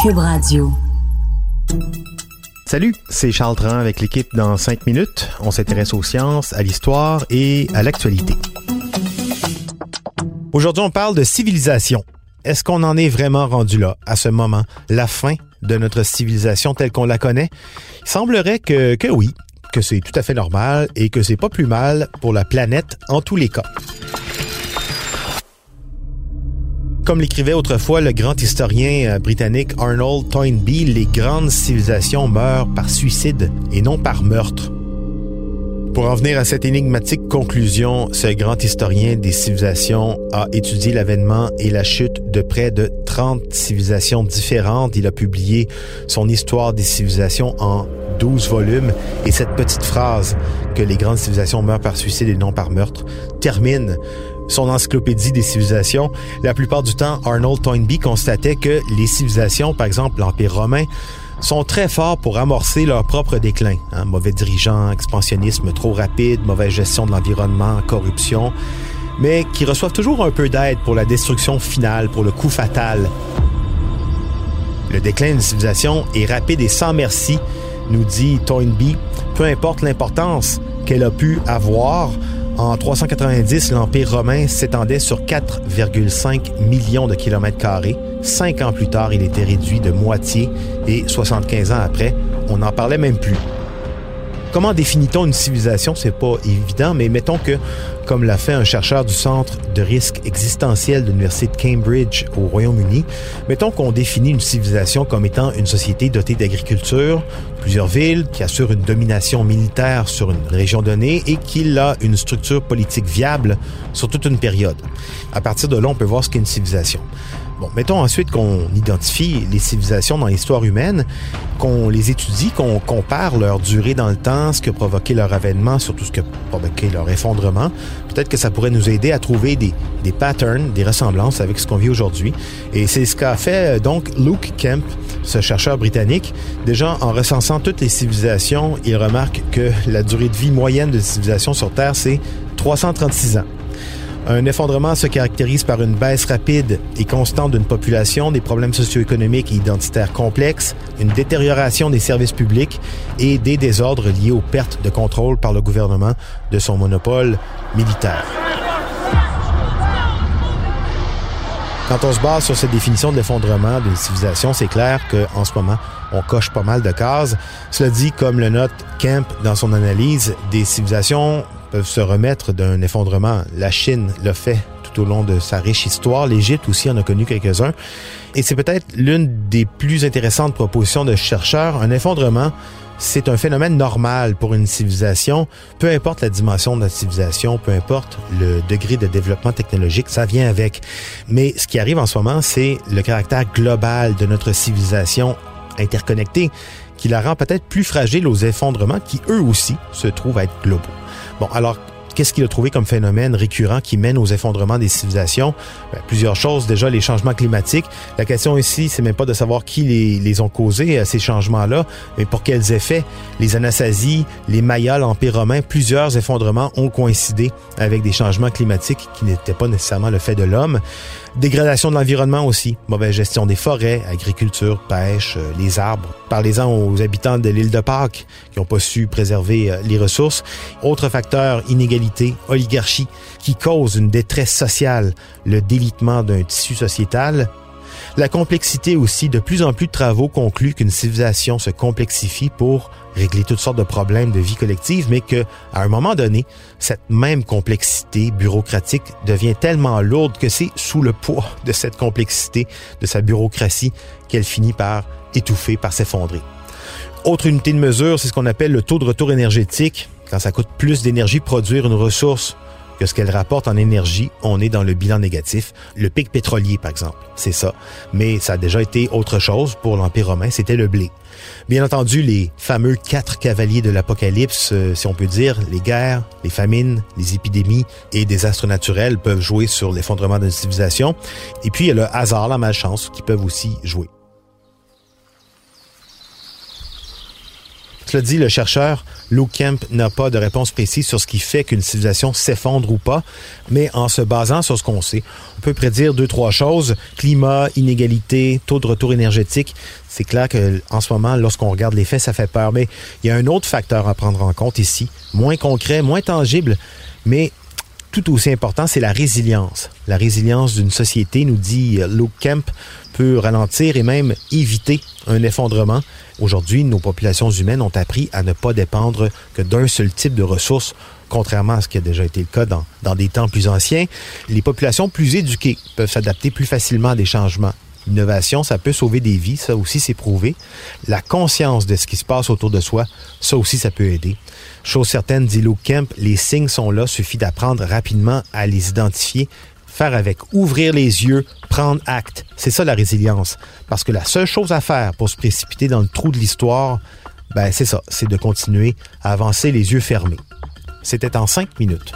Cube Radio. Salut, c'est Charles Tran avec l'équipe dans 5 minutes. On s'intéresse aux sciences, à l'histoire et à l'actualité. Aujourd'hui, on parle de civilisation. Est-ce qu'on en est vraiment rendu là, à ce moment, la fin de notre civilisation telle qu'on la connaît? Il semblerait que, que oui, que c'est tout à fait normal et que c'est pas plus mal pour la planète en tous les cas. Comme l'écrivait autrefois le grand historien euh, britannique Arnold Toynbee, les grandes civilisations meurent par suicide et non par meurtre. Pour en venir à cette énigmatique conclusion, ce grand historien des civilisations a étudié l'avènement et la chute de près de 30 civilisations différentes. Il a publié son histoire des civilisations en 12 volumes et cette petite phrase que les grandes civilisations meurent par suicide et non par meurtre termine son encyclopédie des civilisations, la plupart du temps, Arnold Toynbee constatait que les civilisations, par exemple l'Empire romain, sont très forts pour amorcer leur propre déclin. Hein. mauvais dirigeants, expansionnisme trop rapide, mauvaise gestion de l'environnement, corruption, mais qui reçoivent toujours un peu d'aide pour la destruction finale, pour le coup fatal. Le déclin d'une civilisation est rapide et sans merci, nous dit Toynbee, peu importe l'importance qu'elle a pu avoir, en 390, l'Empire romain s'étendait sur 4,5 millions de kilomètres carrés. Cinq ans plus tard, il était réduit de moitié et 75 ans après, on n'en parlait même plus. Comment définit-on une civilisation? C'est pas évident, mais mettons que, comme l'a fait un chercheur du Centre de risque existentiel de l'Université de Cambridge au Royaume-Uni, mettons qu'on définit une civilisation comme étant une société dotée d'agriculture, plusieurs villes, qui assure une domination militaire sur une région donnée et qui a une structure politique viable sur toute une période. À partir de là, on peut voir ce qu'est une civilisation. Bon, mettons ensuite qu'on identifie les civilisations dans l'histoire humaine, qu'on les étudie, qu'on compare leur durée dans le temps, ce qui a provoqué leur avènement, surtout ce qui a provoqué leur effondrement. Peut-être que ça pourrait nous aider à trouver des, des patterns, des ressemblances avec ce qu'on vit aujourd'hui. Et c'est ce qu'a fait euh, donc Luke Kemp, ce chercheur britannique. Déjà, en recensant toutes les civilisations, il remarque que la durée de vie moyenne de civilisation sur Terre, c'est 336 ans. Un effondrement se caractérise par une baisse rapide et constante d'une population, des problèmes socio-économiques et identitaires complexes, une détérioration des services publics et des désordres liés aux pertes de contrôle par le gouvernement de son monopole militaire. Quand on se base sur cette définition de l'effondrement d'une civilisation, c'est clair qu'en ce moment, on coche pas mal de cases. Cela dit, comme le note Kemp dans son analyse, des civilisations peuvent se remettre d'un effondrement. La Chine l'a fait tout au long de sa riche histoire. L'Égypte aussi en a connu quelques-uns. Et c'est peut-être l'une des plus intéressantes propositions de chercheurs. Un effondrement, c'est un phénomène normal pour une civilisation. Peu importe la dimension de la civilisation, peu importe le degré de développement technologique, ça vient avec. Mais ce qui arrive en ce moment, c'est le caractère global de notre civilisation interconnectée qui la rend peut-être plus fragile aux effondrements qui, eux aussi, se trouvent à être globaux. Bon, alors, qu'est-ce qu'il a trouvé comme phénomène récurrent qui mène aux effondrements des civilisations? Ben, plusieurs choses. Déjà, les changements climatiques. La question ici, c'est même pas de savoir qui les, les ont causés, euh, ces changements-là, mais pour quels effets. Les Anastasies, les Mayas, l'Empire romain, plusieurs effondrements ont coïncidé avec des changements climatiques qui n'étaient pas nécessairement le fait de l'homme. Dégradation de l'environnement aussi, mauvaise gestion des forêts, agriculture, pêche, euh, les arbres. Parlez-en aux habitants de l'île de Pâques qui n'ont pas su préserver euh, les ressources. Autre facteur, inégalité, oligarchie, qui cause une détresse sociale, le délitement d'un tissu sociétal. La complexité aussi, de plus en plus de travaux concluent qu'une civilisation se complexifie pour régler toutes sortes de problèmes de vie collective, mais que, à un moment donné, cette même complexité bureaucratique devient tellement lourde que c'est sous le poids de cette complexité, de sa bureaucratie, qu'elle finit par étouffer, par s'effondrer. Autre unité de mesure, c'est ce qu'on appelle le taux de retour énergétique. Quand ça coûte plus d'énergie produire une ressource que ce qu'elle rapporte en énergie, on est dans le bilan négatif. Le pic pétrolier, par exemple, c'est ça. Mais ça a déjà été autre chose pour l'Empire romain, c'était le blé. Bien entendu, les fameux quatre cavaliers de l'Apocalypse, euh, si on peut dire, les guerres, les famines, les épidémies et des astres naturels peuvent jouer sur l'effondrement d'une civilisation. Et puis, il y a le hasard, la malchance qui peuvent aussi jouer. Dit, le chercheur Lou Kemp n'a pas de réponse précise sur ce qui fait qu'une civilisation s'effondre ou pas, mais en se basant sur ce qu'on sait, on peut prédire deux, trois choses. Climat, inégalité, taux de retour énergétique. C'est clair qu'en ce moment, lorsqu'on regarde les faits, ça fait peur. Mais il y a un autre facteur à prendre en compte ici, moins concret, moins tangible, mais tout aussi important, c'est la résilience. La résilience d'une société, nous dit Luke Kemp, peut ralentir et même éviter un effondrement. Aujourd'hui, nos populations humaines ont appris à ne pas dépendre que d'un seul type de ressources, contrairement à ce qui a déjà été le cas dans, dans des temps plus anciens. Les populations plus éduquées peuvent s'adapter plus facilement à des changements. L'innovation, ça peut sauver des vies, ça aussi c'est prouvé. La conscience de ce qui se passe autour de soi, ça aussi ça peut aider. Chose certaine, dit Luke Kemp, les signes sont là, suffit d'apprendre rapidement à les identifier, faire avec, ouvrir les yeux, prendre acte. C'est ça la résilience. Parce que la seule chose à faire pour se précipiter dans le trou de l'histoire, ben c'est ça, c'est de continuer à avancer les yeux fermés. C'était en cinq minutes.